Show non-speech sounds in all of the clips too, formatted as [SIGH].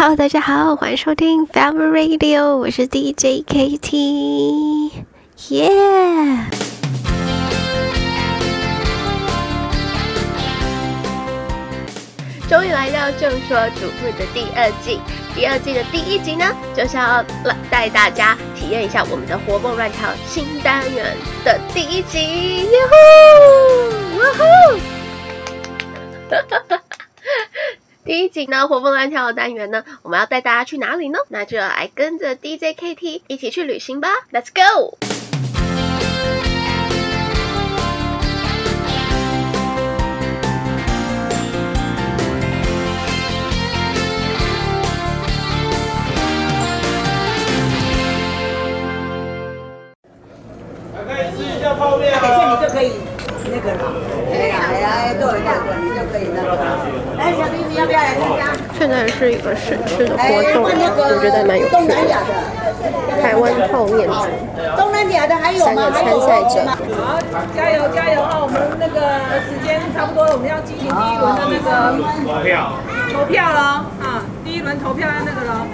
Hello，大家好，欢迎收听 Family Radio，我是 DJ KT，耶、yeah!！终于来到《正说主妇》的第二季，第二季的第一集呢，就是要来带大家体验一下我们的活蹦乱跳新单元的第一集，哟呼，哇呼！[LAUGHS] 第一集呢，活蹦乱跳的单元呢，我们要带大家去哪里呢？那就来跟着 DJ KT 一起去旅行吧，Let's go！可以吃一下泡面啊！等下你就可以那个了。哎呀哎呀，对对对，你就可以那个。现在是一个试吃的活动，我觉得蛮有趣的。台湾泡面组，东南亚的还有吗？三个参赛者。好，加油加油啊！我们那个时间差不多，我们要进行第一轮的那个投票，投票了啊！第一轮投票要那个了，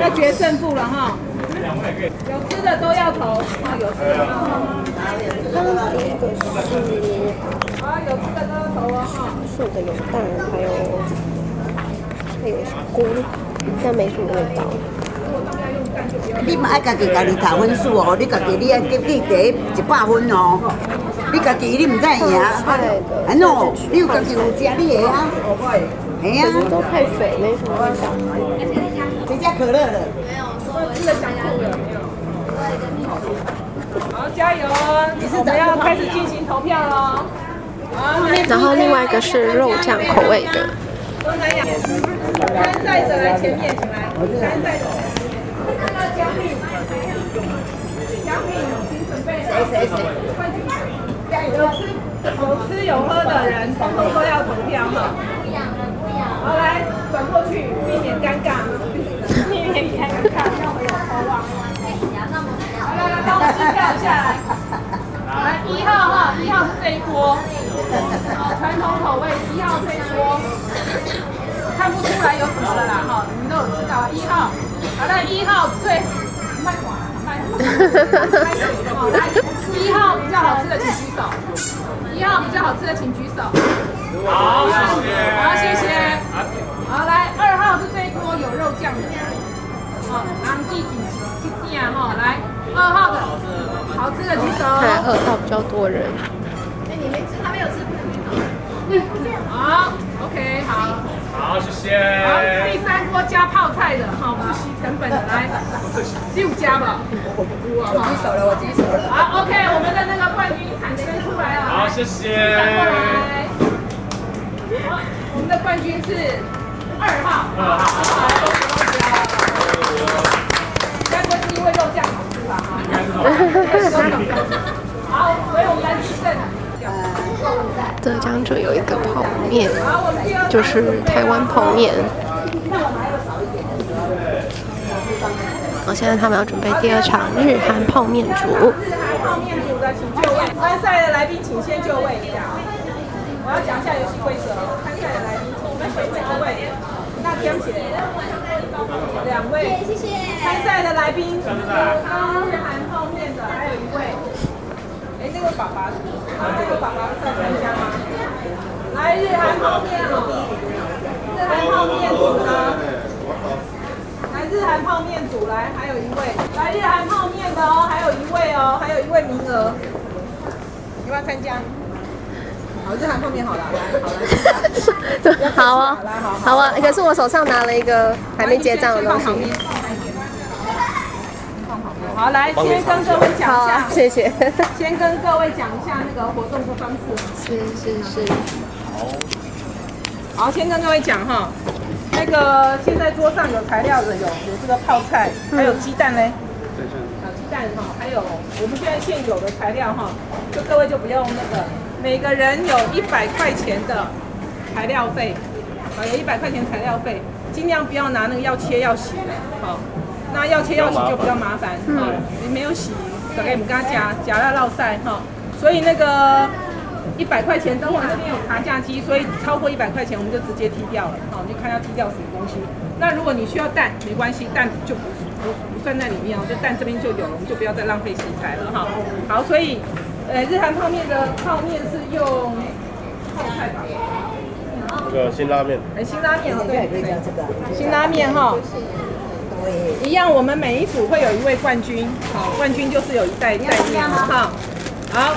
要决胜负了哈。有吃的都要投，啊，有吃的都要投。是。啊，有吃的都要投啊！哈，素的有蛋，还有还有菇，但没什么味道。你嘛爱家己家己打分数哦，你家己你爱给给一百分哦。你家己你唔知赢，哎喏，你有家己有吃你的啊？哎呀，都太水，没什么味道。谁家可乐的？没有，我吃的香菇的没有。好，加油！我们要开始进行投票喽。然后另外一个是肉酱口味的。东南亚参赛者来前面，请来。参赛者，那个奖品，奖品已经准备。谁谁谁？有吃有吃有喝的人，通通都要投票哈。好，来转过去，避免尴尬，[LAUGHS] 避免尴尬，[LAUGHS] 让我有投望。来来来，帮我记票下来。一号哈，一号是这一锅。传统口味一号这一锅，看不出来有什么了啦哈，你们都有知道一号，好的一号最卖完卖完，来一号比较好吃的请举手，一号比较好吃的请举手，好，谢谢，好谢谢，好来二号是这一锅有肉酱的，好，昂记紧记记啊哈，来二号的好吃的举手，看二号比较多人。好，OK，好，好，谢谢。好，第三锅加泡菜的，好，不惜成本的，来，六加吧。我举手了，我举手了。好，OK，我们的那个冠军产生出来了。好，谢谢。过来。好，我们的冠军是二号。二号。该不会是因为肉酱好吃吧？好，所以我们来提胜。得奖者有一个泡面，就是台湾泡面。好，现在他们要准备第二场日韩泡面组。日韩泡面组的请就位，参赛的来宾请先就位一下。我要讲一下游戏规则。参赛的来宾请先就位。那天姐，两位，谢谢。参赛的来宾，日韩泡面的还有一位，哎，这个爸爸。啊，这个爸爸在参加吗？来日韩泡面哦，日韩泡面组呢？来日韩泡面组来，还有一位来日韩泡面的哦，还有一位哦，还有一位名额，你要参加？好，就喊后面好了，来，好了，[LAUGHS] 好啊，好啊，可是我手上拿了一个还没结账的东西。好，来先跟各位讲一下，谢谢。[LAUGHS] 先跟各位讲一下那个活动的方式。是是是。好，好，先跟各位讲哈，那个现在桌上有材料的有有这个泡菜，还有鸡蛋嘞。对对。啊，鸡蛋哈，还有我们现在现有的材料哈，就各位就不用那个，每个人有一百块钱的材料费，啊，有一百块钱材料费，尽量不要拿那个要切要洗的，好。那要切要洗就比较麻烦，哈、嗯，你没有洗，大概我们跟他夹夹到落塞，哈，所以那个一百块钱，等会那边有爬架机，所以超过一百块钱我们就直接踢掉了，好，你就看要踢掉什么东西。那如果你需要蛋，没关系，蛋就不不不算在里面哦，就蛋这边就有了，我们就不要再浪费食材了哈。好，所以呃，日韩泡面的泡面是用泡菜吧？这个辛拉面。哎，辛拉面哦，对，可以叫这个。辛拉面哈。一样，我们每一组会有一位冠军，好，冠军就是有一袋袋面哈。好，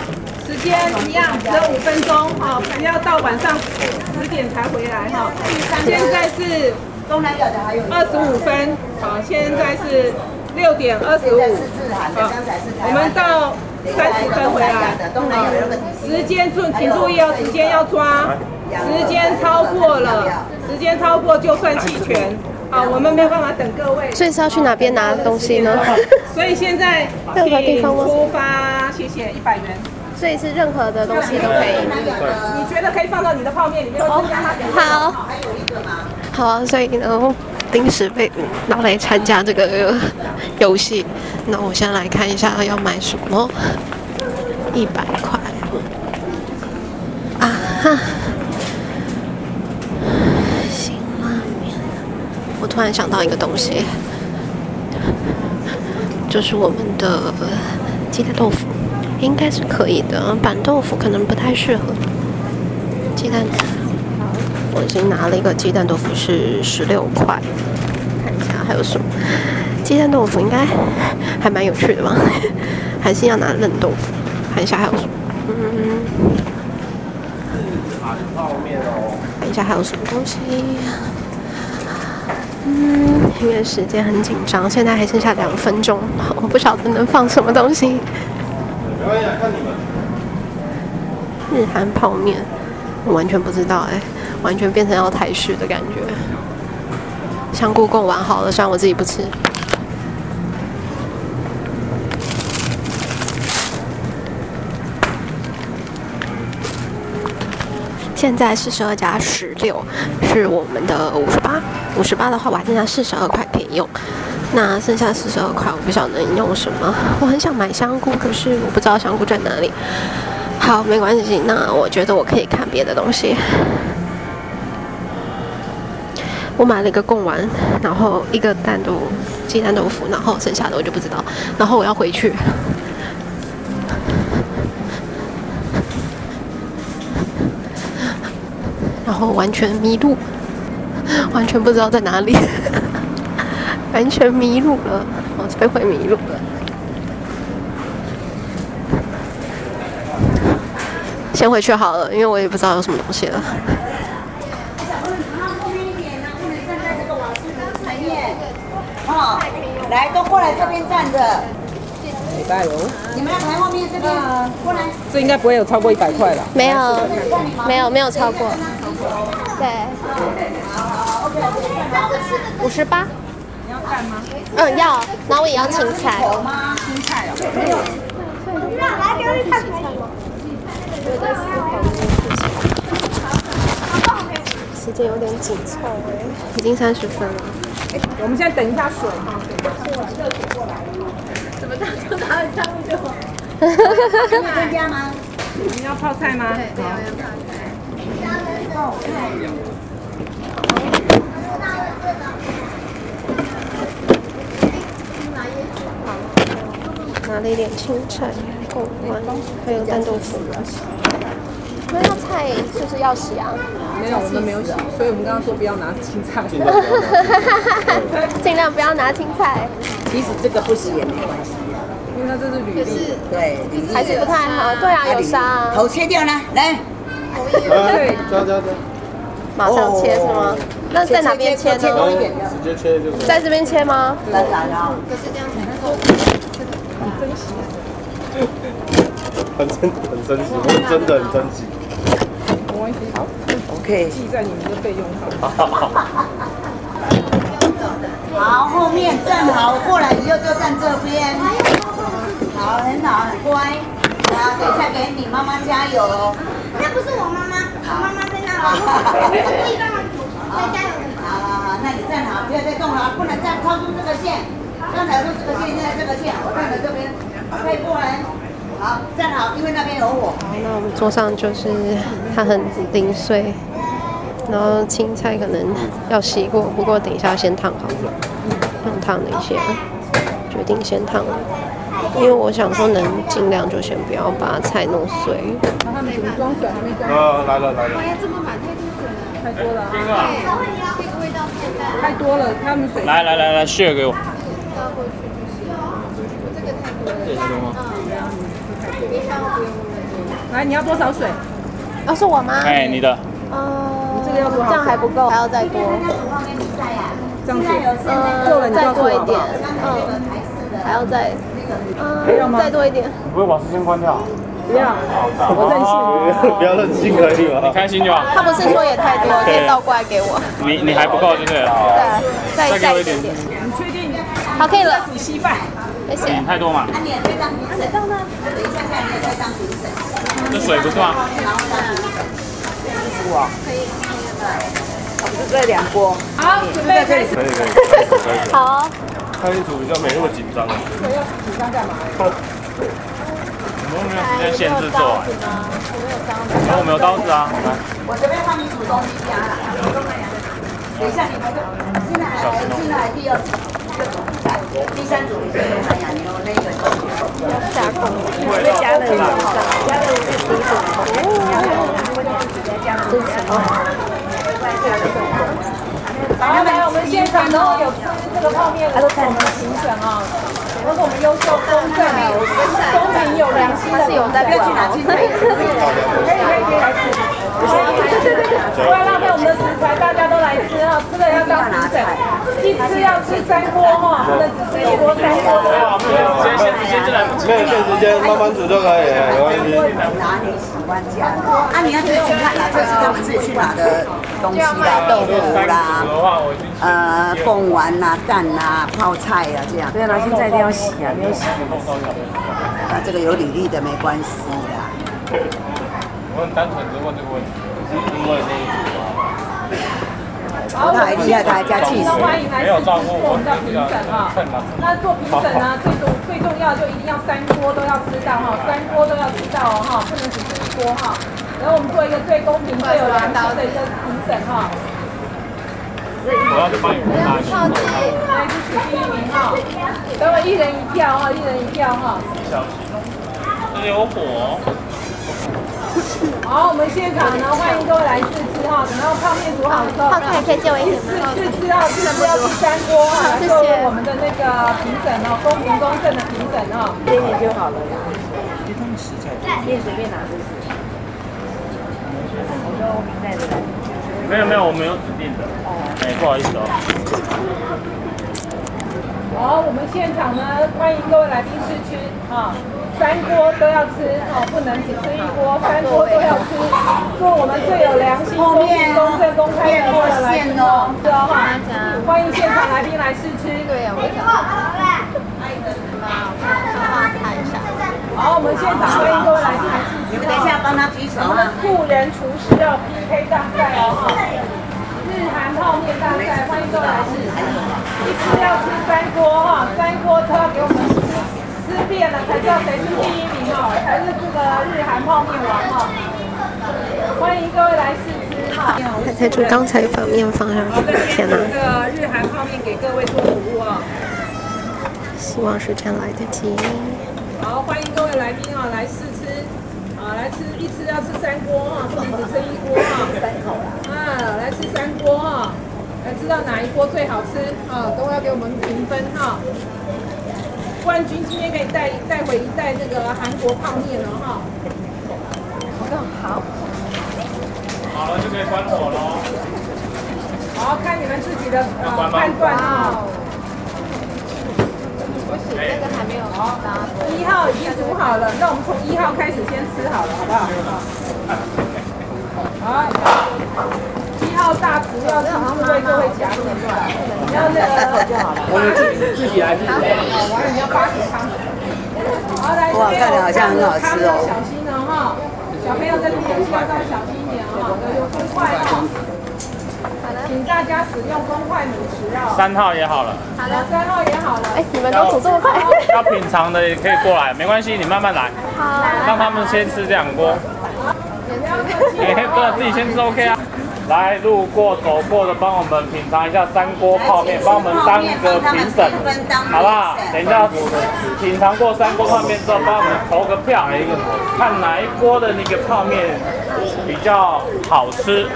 时间一样，只有五分钟，好，肯定要到晚上十点才回来哈。现在是二十五分，好，现在是六点二十五，好，我们到三十分回来，好，时间注请注意哦，时间要抓，时间超过了，时间超过就算弃权。好，我们没有办法等各位。所以是要去哪边拿东西呢？[LAUGHS] 所以现在任何地方？出发，谢谢，一百元。所以是任何的东西都可以。你觉得可以放到你的泡面里面？哦，好。还有一个吗好啊，所以呢，临时被拿来参加这个 [LAUGHS] 游戏。那我先来看一下要买什么。一百块。啊哈。我突然想到一个东西，就是我们的鸡蛋豆腐，应该是可以的。板豆腐可能不太适合。鸡蛋，我已经拿了一个鸡蛋豆腐是十六块，看一下还有什么。鸡蛋豆腐应该还蛮有趣的吧？[LAUGHS] 还是要拿冷豆腐？看一下还有什么。嗯。看一下还有什么东西。嗯，因为时间很紧张，现在还剩下两分钟，我不晓得能放什么东西。日韩泡面，我完全不知道哎，完全变成要台式的感觉。香菇贡丸好了，虽然我自己不吃。现在四十二加十六是我们的五十八，五十八的话我还剩下四十二块可以用，那剩下四十二块我不晓得能用什么。我很想买香菇，可是我不知道香菇在哪里。好，没关系，那我觉得我可以看别的东西。我买了一个贡丸，然后一个蛋豆鸡蛋豆腐，然后剩下的我就不知道。然后我要回去。然后完全迷路，完全不知道在哪里，完全迷路了，我这回迷路了。先回去好了，因为我也不知道有什么东西了。来，都过来这边站着。你们要排后面这边过来。这应该不会有超过一百块了。没有，没有，没有超过。对，五十八。你要干吗？嗯，要。那我也要青菜。青菜哦。来，给我看菜。我在思考时间有点紧凑哎，已经三十分了。我们现在等一下水哈，热水过来了。怎么大就拿了餐具就？哈哈哈哈哈。加吗？你要泡菜吗？对，要要泡菜。拿了一点青菜、贡丸，还有蛋豆腐。那要菜是不是要洗啊？没有，我们没有洗，所以我们刚刚说不要拿青菜。[LAUGHS] 尽量不要拿青菜。其实这个不洗也没关系，因为它这是履历。对，还是不太好。对啊，有沙。头切掉呢，来。对，加加加，马上切是吗？那在哪边切呢？直接切就是。在这边切吗？当然了。就是这样才能够很珍惜。很珍很珍惜，真的很珍惜。没关系，好，OK。记在你们的费用上。好，后面站好，过来以后就站这边。好，很好，很乖。好，等一下给你妈妈加油哦。那不是我妈妈，我妈妈在那里。我可以帮忙煮，再加油。好好好，那你站好，不要再动了，不能再超出这个线。刚才说这个线，现在这个线，我站在这边，可以过来。好，站好，因为那边有我。好，那我们桌上就是它很零碎，然后青菜可能要洗过，不过等一下先烫好了，烫烫了一些，决定先烫了，因为我想说能尽量就先不要把菜弄碎。他们怎么装水还没装？呃，来了来了。哎呀，这么满太多水了，太多了啊！对，这个味道太淡，太多了，他们水来来来来，share 给我。倒过去就是。我这个太多了。这也是吗？嗯，冰箱不用那么多。来，你要多少水？啊，是我吗？哎，你的。嗯，这个要多少这样还不够，还要再多。这样子，嗯，够了你再多一点，嗯，还要再，嗯，再多一点。你不会把时间关掉？不要，我任性。[LAUGHS] 不要任性可以吗？你开心就好。他不是说也太多，可以倒过来给我。你你还不够就对了。对对，再再一点再一点点。你确定？好，可以了，煮稀饭。谢谢你。太多嘛。那，你也可以当评审，等一下下你也可以当评审。这水不是吗？煮哦。不是这两锅。好，准备开始。可以可以可以。可以。好，看一组比较没那么紧张。紧张干嘛？我们没有时间限制做完。然后我们有刀子啊，来。我这边帮你煮东西加了。等一下你们就现在还现在还第二组，第三组。你就用海洋牛那个加工。会加了加了这是什么？好，来，我们现场如果有吃这个泡面的，都是我们的评审啊，都是我们优秀、公正、公平、有良心的，是有在管哦。可以可以可以来吃，不要浪费我们的食材，大家都来吃哈，吃了要当评审，一吃要吃三锅哈，不能只吃一锅三锅。时间限时间就来不及。没有限时间，慢慢煮就可以了，没关系。拿你喜欢加的。啊，你要自己去看啦，这是他们自己去拿的东西啦，豆腐啦，呃，贡丸啦、蛋啦、泡菜啊这样。对啊，现在一定要洗啊，没有洗怎么洗？啊，这个有履历的没关系啦。我很单纯的问这个问题，因为好，他还厉害，他还加气死。欢迎来试吃做我们的评审啊。那做评审呢，最重最重要就一定要三锅都要吃到哈，三锅都要吃到哦哈，不能只吃一锅哈。然后我们做一个最公平、最有良心的一个评审哈。我要去帮你拿去。来支持第一名哈，等我一人一票哈，一人一票哈。小心，这有火。好，我们现场呢，欢迎各位来试吃哈。等到泡面煮好之后，泡菜可以借我一点试吗？试吃到试吃要第三锅哈，谢谢作为我们的那个评审哦，公平公正的评审哈。一点点就好了啦。面随便拿就是。我说我明在这里。没有没有，我没有指定的。哎，不好意思哦。好，我们现场呢，欢迎各位来宾试吃啊，三锅都要吃哦，不能只吃一锅，三锅都要吃，做我们最有良心、公平、公正、公开的来吃哦，是哦哈，欢迎现场来宾来试吃。对呀，我想。好，我们现场欢迎各位来宾来试吃。你们等一下帮他举手我们的啊。素人厨师要 PK 大赛哦，日韩泡面大赛，欢迎各位来试吃。一次要吃三锅哈，三锅都要给我们吃遍了，才知道谁是第一名哦，才是这个日韩泡面王哦。欢迎各位来试吃哈。还在煮，刚才把面放上去，天哪！这个日韩泡面给各位做服务啊。希望时间来得及。好，欢迎各位来宾啊，来试吃，啊，来吃一吃要吃三锅哈，不能只吃一锅哈。三口啦。啊，来吃三锅哈，来知道哪一锅最好吃啊，都要给我们评分哈。冠军今天可以带带回一袋这个韩国泡面了哈。好。好了就可以关火了。好，看你们自己的呃判断啊。这个还没有。一号已经煮好了，那我们从一号开始先吃好了，好不好？好，号大厨要亲自为各位夹面对吧？你要那个就好了。我们自己自己来自己来。完了你要八汤。好，来这哇边看起来好像很好吃哦小心了哈，小朋友在这边需要稍微小心一点哈，有公筷哈，请大家使用公筷母匙哦。三号也好了，好了，三号也好了。哎，你们都煮这么快？要品尝的也可以过来，没关系，你慢慢来，好让他们先吃两锅。不要客气哎，[LAUGHS] 对，自己先吃 OK 啊。来路过走过的，帮我们品尝一下三锅泡面，帮我们当个评审，好不好？等一下品尝过三锅泡面之后，帮我们投个票，看哪一锅的那个泡面比较好吃。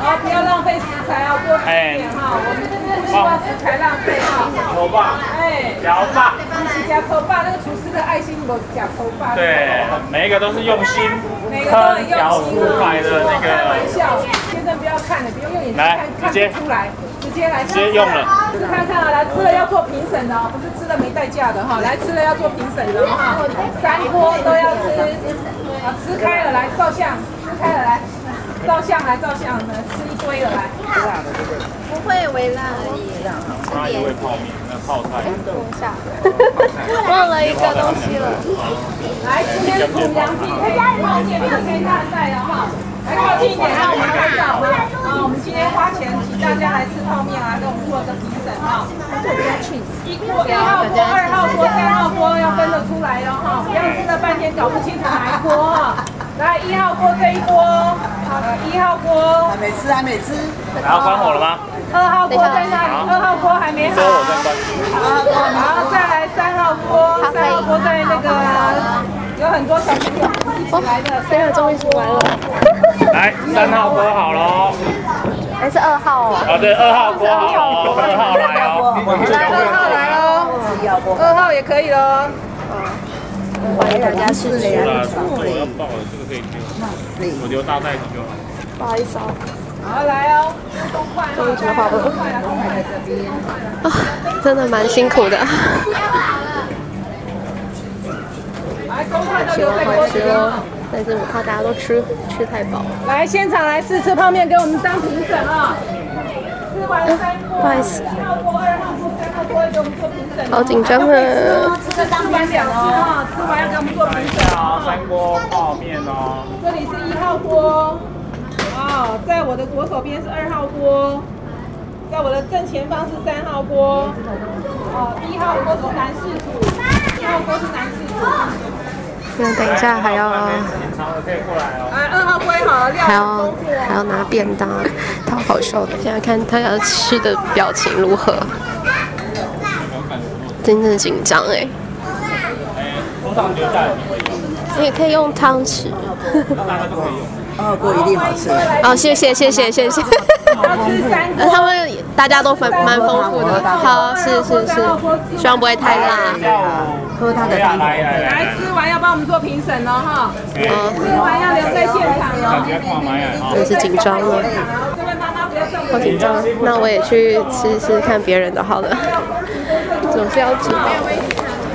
好，不要浪费食材啊，多吃一点哈。我们不希望食材浪费哈。抽霸，哎，小霸，一起加抽霸，那个厨师的爱心我夹头发。对，每一个都是用心，每个都很用心出来的那个。开玩笑，先生不要看了，不用用眼睛看，看不出来，直接来。直接用了。试看看啊，来吃了要做评审的哦，不是吃了没代价的哈，来吃了要做评审的哈，三锅都要吃，啊，吃开了来照相，吃开了来。照相来照相，来吃一堆的来。微辣的对不对？不会微辣而已。差一味泡面，那泡菜。等一下，忘了一个东西了。来，今天土洋 PK 泡面 PK 大赛了哈，来靠近一点让我们看到哈。啊，我们今天花钱请大家来吃泡面啊，给我们做个评审哈。一锅一号锅、二号锅、三号锅要分得出来哟哈，不要吃了半天搞不清楚哪一锅哈。来，一号锅这一锅，好，一号锅还没吃，还没吃。然后关火了吗？二号锅在那里？二号锅还没好。好，再来三号锅，三号锅在那个有很多小朋友一起来的，三号终于出来了。来，三号锅好喽。还是二号哦。哦，对，二号锅好喽，二号来哦。来，二号来喽，二号也可以喽。欢迎大家试试。我要爆了，这个可以丢。我留大袋子就好。不好意思哦。好，来哦。终于煮好了。啊，真的蛮辛苦的。希望好吃哦，但是我怕大家都吃吃太饱。来，现场来试吃泡面，给我们当评审啊！吃完三锅，不好意思。一号锅、二号锅、三号锅，给我们做评审。好紧张啊！吃的当完两哦，吃完要给我们做评审哦！三锅泡面哦。这里是一号锅，啊，在我的左手边是二号锅，在我的正前方是三号锅，哦，一号锅是男士组，一号锅是男士组。那等一下还要，来二号锅好了，还要还要拿便当，他好笑的。现在看他要吃的表情如何，真的紧张哎。你也可以用汤匙。[LAUGHS] 二号锅一定好吃。哦，谢谢谢谢谢谢。他们大家都蛮蛮丰富的。好，是是是，希望不会太辣。喝他的汤。来吃完要帮我们做评审了哈。嗯。吃完要留在现场哦。真是紧张了。好紧张，那我也去吃吃看别人的好了。[LAUGHS] 总是要吃。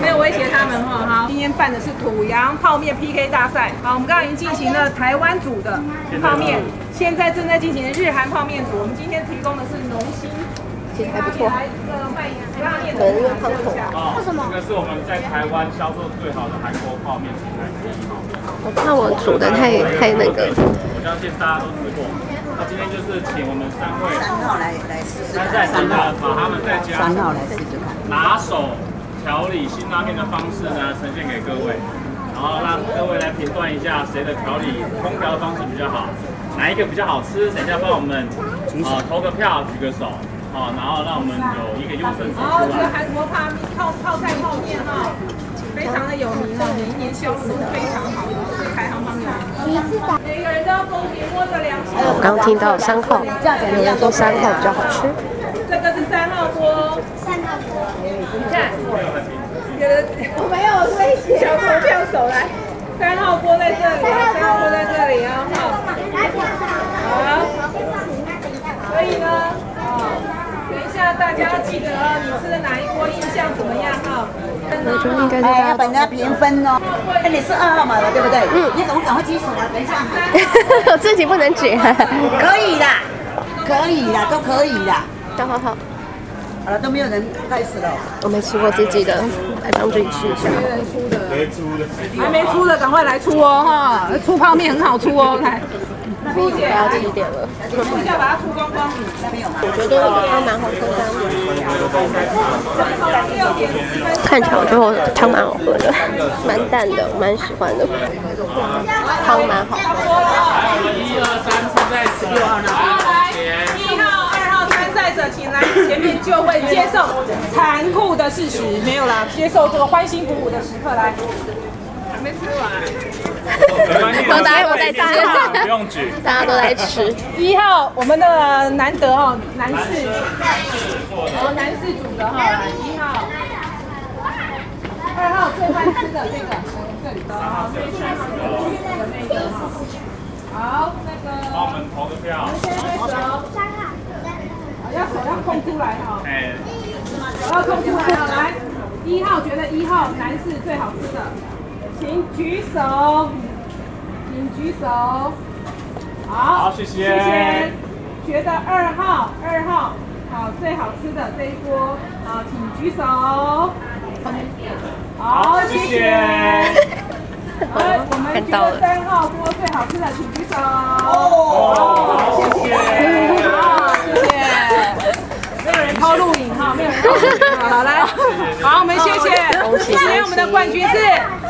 没有威胁他们哈，好，今天办的是土洋泡面 PK 大赛，好，我们刚刚已经进行了台湾组的泡面，现在正在进行日韩泡面组，我们今天提供的是农心，其实还不错，来一个卖拉面的汤头，为什么？这个是我们在台湾销售最好的韩国泡面品牌之一。我怕我煮的太太那个。我相信大家都吃过，那今天就是请我们三位三号来来试试看，三号把他们在家三号来试试看拿手。调理辛拉面的方式呢，呈现给各位，然后让各位来评断一下谁的调理烹调的方式比较好，哪一个比较好吃？等一下帮我们啊投个票，举个手，好，然后让我们有一个优胜者出来。哦，这个韩国泡面泡泡菜泡面哈，非常的有名哦，每一年销售非常好的，是排行榜有名。每个人都要公平摸着良心。我刚听到三号，有人说三号比较好吃。这个是三号锅，三号锅，你看，有的我没有威胁，小投票手来，三号锅在这里，三号锅在这里啊，好，所以呢，哦，等一下大家记得哦，你吃的哪一锅印象怎么样哈？我觉得应该是大家本家评分哦，哎，你是二号码的对不对？嗯，你怎么赶快举手啊？等一下，[LAUGHS] 我自己不能举，可以的，可以的，都可以的。好好好，好了，都没有人开始了。我没吃过自己的，来帮自己吃一下。没人出的，还没出的，赶快来出哦哈！出泡面很好出哦，来，不要几点了？一下把它出光光。我觉得那个汤蛮好喝的，看起来我觉得我汤蛮好喝的，蛮淡的，蛮喜欢的，汤蛮好喝的。一二三，现在十六号那边。一号、二号参赛者，请来前面就会接受残酷的事实，没有啦，接受这个欢欣鼓舞的时刻来。还没吃完。[LAUGHS] 我大家都在吃，不用举，大家都在吃。一号，我们的难得哦，男士，哦，男士组的哈，一号，二号最欢吃的这个，这里的哈，最欢吃的那个，好，那个，帮我们投个票。先开始哦，好，要手要空出来哈，哎，手要空出来哈，来，一号觉得一号男士最好吃的。请举手，请举手。好，好，谢谢。谢谢。觉得二号，二号，好，最好吃的这一锅，好，请举手。好，谢谢。好，我们觉得三号锅最好吃的，请举手。哦，谢谢。有录影哈，没有人偷录影。好，来，好，我们谢。谢。今天我们的冠军是。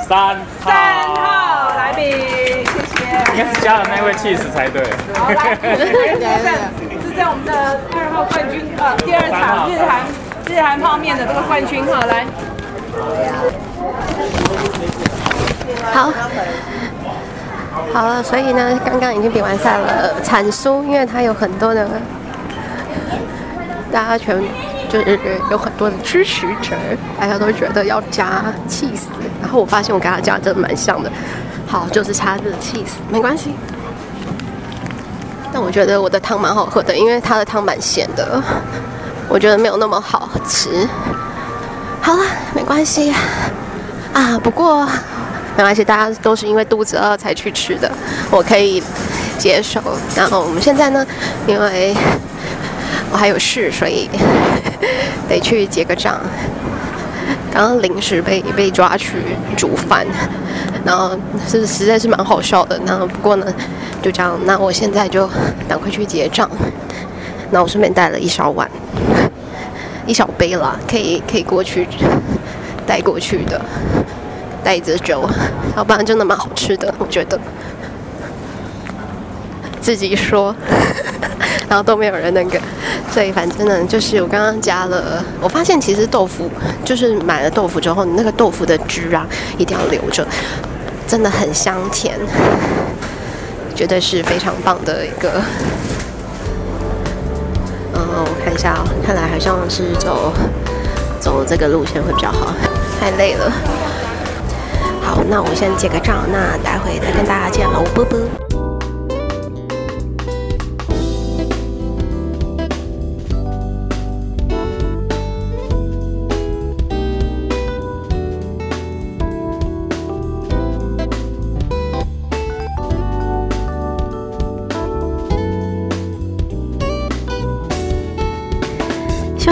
三三号来宾，谢。谢。应该是加了那位气势才对。好，来，是在是在我们的二号冠军呃第二场日韩日韩泡面的这个冠军哈，来。好，好了，所以呢，刚刚已经比完赛了，惨输，因为它有很多的大家全。就是有很多的支持者，大家都觉得要加起司，然后我发现我跟他加真的蛮像的，好，就是差这个起司，没关系。但我觉得我的汤蛮好喝的，因为他的汤蛮咸的，我觉得没有那么好吃。好了，没关系啊，不过没关系，大家都是因为肚子饿才去吃的，我可以接受。然后我们现在呢，因为我还有事，所以。[LAUGHS] 得去结个账。刚刚临时被被抓去煮饭，然后是实在是蛮好笑的。然后不过呢，就这样。那我现在就赶快去结账。那我顺便带了一小碗，一小杯啦，可以可以过去带过去的，带着酒，要不然真的蛮好吃的，我觉得。自己说。然后都没有人那个，[LAUGHS] 所以反正呢，就是我刚刚加了，我发现其实豆腐就是买了豆腐之后，你那个豆腐的汁啊一定要留着，真的很香甜，绝对是非常棒的一个。嗯，我看一下哦，看来好像是走走这个路线会比较好，太累了。好，那我先结个账，那待会再跟大家见喽，啵啵。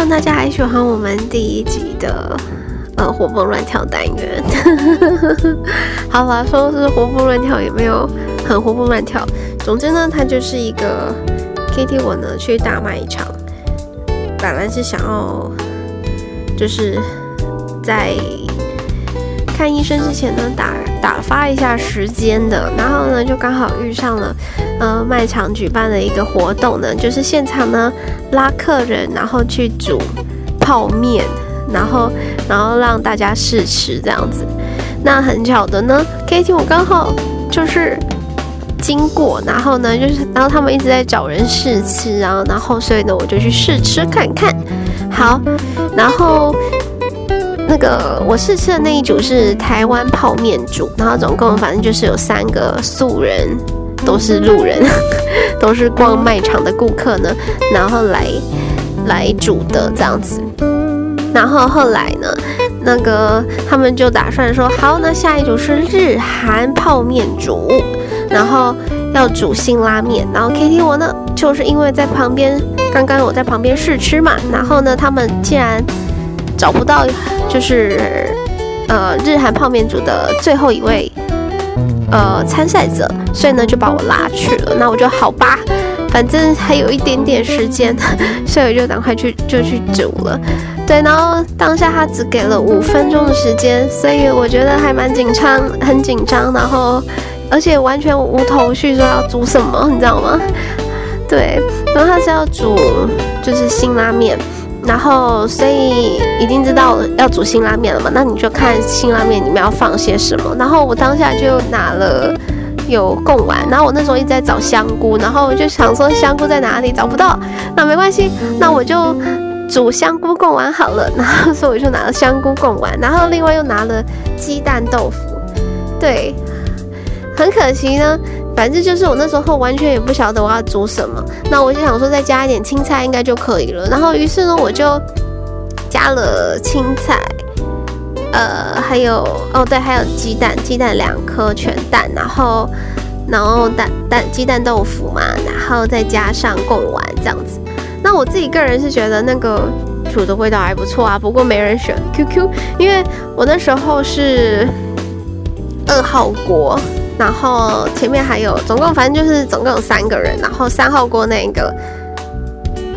大家还喜欢我们第一集的呃活蹦乱跳单元。[LAUGHS] 好吧，说是活蹦乱跳，也没有很活蹦乱跳。总之呢，它就是一个 Kitty 我呢去大卖场，本来是想要就是在看医生之前呢打打发一下时间的，然后呢就刚好遇上了呃卖场举办的一个活动呢，就是现场呢。拉客人，然后去煮泡面，然后然后让大家试吃这样子。那很巧的呢，Kitty 我刚好就是经过，然后呢就是然后他们一直在找人试吃，然后然后所以呢我就去试吃看看。好，然后那个我试吃的那一组是台湾泡面组，然后总共反正就是有三个素人。都是路人，[LAUGHS] 都是逛卖场的顾客呢，然后来来煮的这样子。然后后来呢，那个他们就打算说，好，那下一组是日韩泡面组，然后要煮辛拉面。然后 Kitty 我呢，就是因为在旁边，刚刚我在旁边试吃嘛，然后呢，他们竟然找不到，就是呃日韩泡面组的最后一位。呃参赛者，所以呢就把我拉去了。那我就好吧，反正还有一点点时间，[LAUGHS] 所以我就赶快去就去煮了。对，然后当下他只给了五分钟的时间，所以我觉得还蛮紧张，很紧张。然后而且完全无头绪，说要煮什么，你知道吗？对，然后他是要煮就是辛拉面。然后，所以已经知道要煮辛拉面了嘛？那你就看辛拉面里面要放些什么。然后我当下就拿了有贡丸，然后我那时候一直在找香菇，然后我就想说香菇在哪里？找不到，那没关系，那我就煮香菇贡丸好了。然后所以我就拿了香菇贡丸，然后另外又拿了鸡蛋豆腐。对，很可惜呢。反正就是我那时候完全也不晓得我要煮什么，那我就想说再加一点青菜应该就可以了。然后于是呢，我就加了青菜，呃，还有哦对，还有鸡蛋，鸡蛋两颗全蛋，然后然后蛋蛋鸡蛋豆腐嘛，然后再加上贡丸这样子。那我自己个人是觉得那个煮的味道还不错啊，不过没人选 QQ，因为我那时候是二号锅。然后前面还有，总共反正就是总共有三个人。然后三号锅那个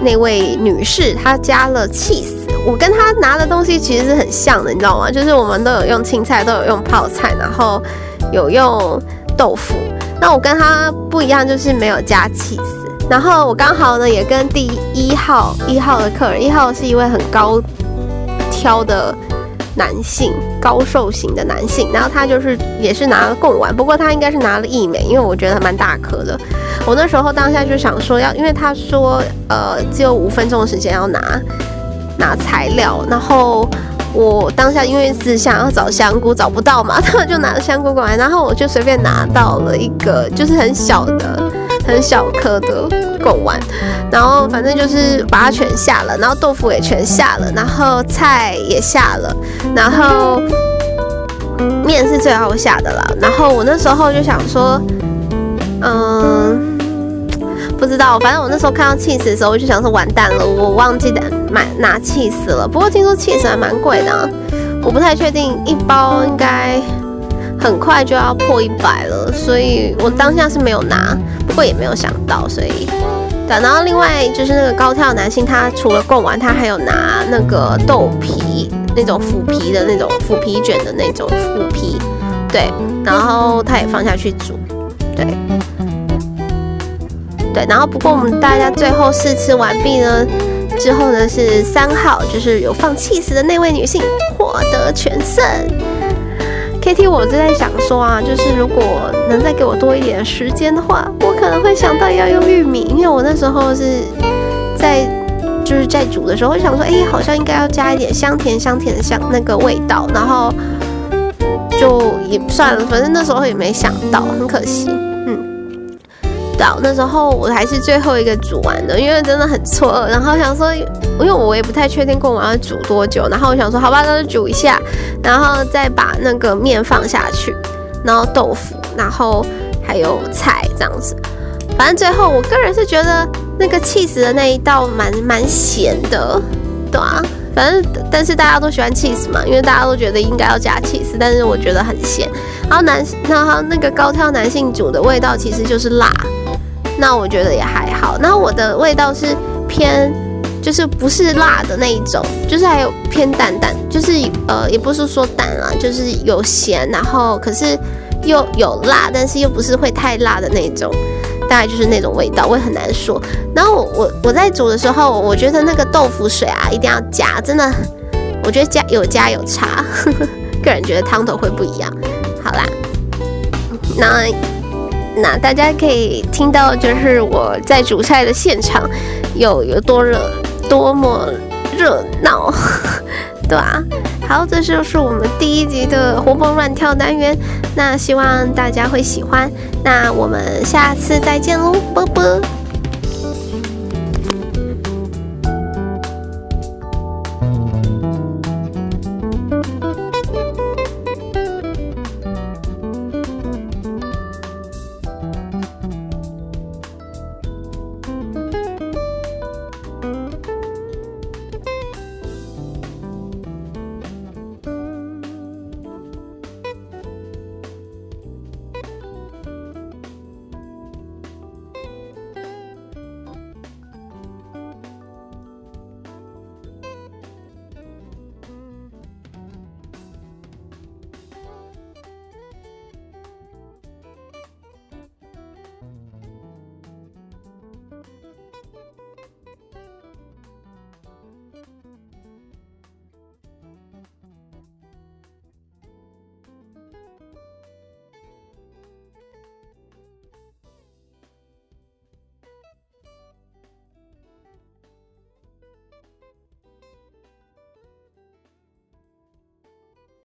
那位女士，她加了起司。我跟她拿的东西其实是很像的，你知道吗？就是我们都有用青菜，都有用泡菜，然后有用豆腐。那我跟她不一样，就是没有加起司。然后我刚好呢，也跟第一号一号的客人，一号是一位很高挑的。男性高瘦型的男性，然后他就是也是拿了贡丸，不过他应该是拿了义美，因为我觉得还蛮大颗的。我那时候当下就想说要，因为他说呃只有五分钟的时间要拿拿材料，然后我当下因为是想要找香菇找不到嘛，[LAUGHS] 他们就拿了香菇过来，然后我就随便拿到了一个就是很小的很小颗的。贡丸，然后反正就是把它全下了，然后豆腐也全下了，然后菜也下了，然后面是最后下的啦。然后我那时候就想说，嗯，不知道，反正我那时候看到起司的时候，我就想说完蛋了，我忘记的买拿起司了。不过听说起司还蛮贵的啊，我不太确定，一包应该很快就要破一百了，所以我当下是没有拿，不过也没有想到，所以。然后另外就是那个高挑男性，他除了贡丸，他还有拿那个豆皮，那种腐皮的那种腐皮卷的那种腐皮，对，然后他也放下去煮，对，对，然后不过我们大家最后试吃完毕呢，之后呢是三号，就是有放气死的那位女性获得全胜。KT，我就在想说啊，就是如果能再给我多一点时间的话，我可能会想到要用玉米，因为我那时候是在就是在煮的时候，我想说，哎，好像应该要加一点香甜香甜的香那个味道，然后就也算了，反正那时候也没想到，很可惜。那时候我还是最后一个煮完的，因为真的很错愕。然后想说，因为我也不太确定贡丸要煮多久。然后我想说，好吧，那就煮一下，然后再把那个面放下去，然后豆腐，然后还有菜这样子。反正最后我个人是觉得那个起司的那一道蛮蛮咸的，对啊。反正但是大家都喜欢 cheese 嘛，因为大家都觉得应该要加 cheese，，但是我觉得很咸。然后男，然后那个高挑男性煮的味道其实就是辣。那我觉得也还好。那我的味道是偏，就是不是辣的那一种，就是还有偏淡淡，就是呃，也不是说淡啊，就是有咸，然后可是又有辣，但是又不是会太辣的那种，大概就是那种味道，我也很难说。然后我我我在煮的时候，我觉得那个豆腐水啊，一定要加，真的，我觉得加有加有差，[LAUGHS] 个人觉得汤头会不一样。好啦，那。那大家可以听到，就是我在煮菜的现场有有多热，多么热闹，[LAUGHS] 对啊。好，这就是我们第一集的活蹦乱跳单元。那希望大家会喜欢。那我们下次再见喽，啵啵。